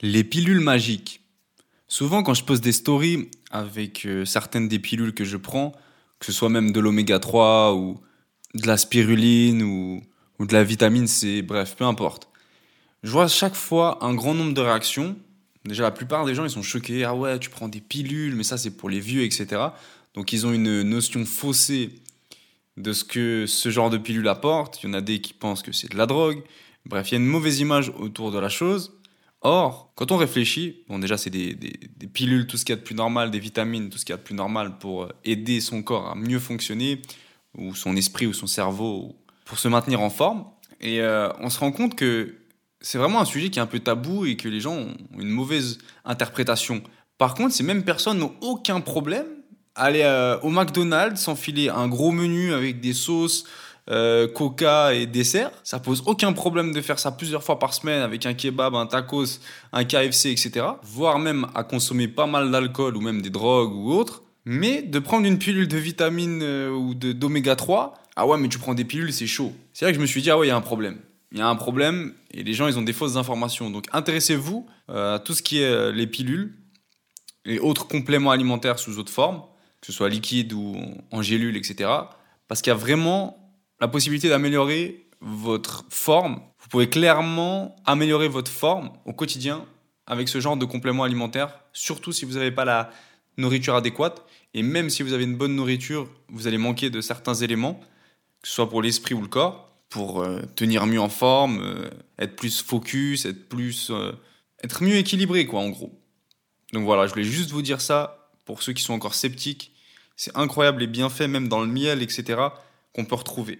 Les pilules magiques. Souvent, quand je pose des stories avec euh, certaines des pilules que je prends, que ce soit même de l'oméga 3 ou de la spiruline ou, de la vitamine C, bref, peu importe. Je vois chaque fois un grand nombre de réactions. Déjà, la plupart des gens, ils sont choqués. Ah ouais, tu prends des pilules, mais ça, c'est pour les vieux, etc. Donc, ils ont une notion faussée de ce que ce genre de pilule apporte. Il y en a des qui pensent que c'est de la drogue. Bref, il y a une mauvaise image autour de la chose. Or, quand on réfléchit, bon déjà c'est des, pilules, tout ce qu'il y a de plus normal, des vitamines, tout ce qu'il y a de plus normal pour aider son corps à mieux fonctionner, ou son esprit ou son cerveau, pour se maintenir en forme. Et euh, on se rend compte que c'est vraiment un sujet qui est un peu tabou et que les gens ont une mauvaise interprétation. Par contre, ces mêmes personnes n'ont aucun problème aller euh, au McDonald's, s'enfiler un gros menu avec des sauces, euh, coca et dessert. Ça pose aucun problème de faire ça plusieurs fois par semaine avec un kebab, un tacos, un KFC, etc. Voire même à consommer pas mal d'alcool ou même des drogues ou autres. Mais de prendre une pilule de vitamine euh, ou d'oméga 3, ah ouais, mais tu prends des pilules, c'est chaud. C'est là que je me suis dit, ah ouais, il y a un problème. Il y a un problème et les gens, ils ont des fausses informations. Donc intéressez-vous à tout ce qui est les pilules et autres compléments alimentaires sous autre forme que ce soit liquide ou en gélule, etc. Parce qu'il y a vraiment la possibilité d'améliorer votre forme. Vous pouvez clairement améliorer votre forme au quotidien avec ce genre de complément alimentaire, surtout si vous n'avez pas la nourriture adéquate. Et même si vous avez une bonne nourriture, vous allez manquer de certains éléments, que ce soit pour l'esprit ou le corps, pour euh, tenir mieux en forme, euh, être plus focus, être plus, euh, être mieux équilibré, quoi, en gros. Donc voilà, je voulais juste vous dire ça pour ceux qui sont encore sceptiques c'est incroyable les bienfaits, même dans le miel, etc., qu'on peut retrouver.